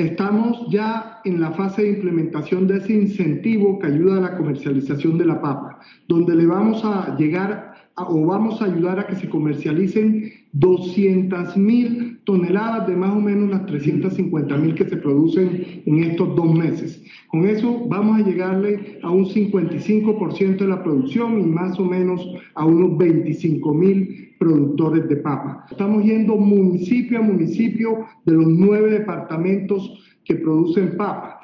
Estamos ya en la fase de implementación de ese incentivo que ayuda a la comercialización de la papa, donde le vamos a llegar o vamos a ayudar a que se comercialicen 200 mil toneladas de más o menos las 350 mil que se producen en estos dos meses. Con eso vamos a llegarle a un 55% de la producción y más o menos a unos 25 mil productores de papa. Estamos yendo municipio a municipio de los nueve departamentos que producen papa.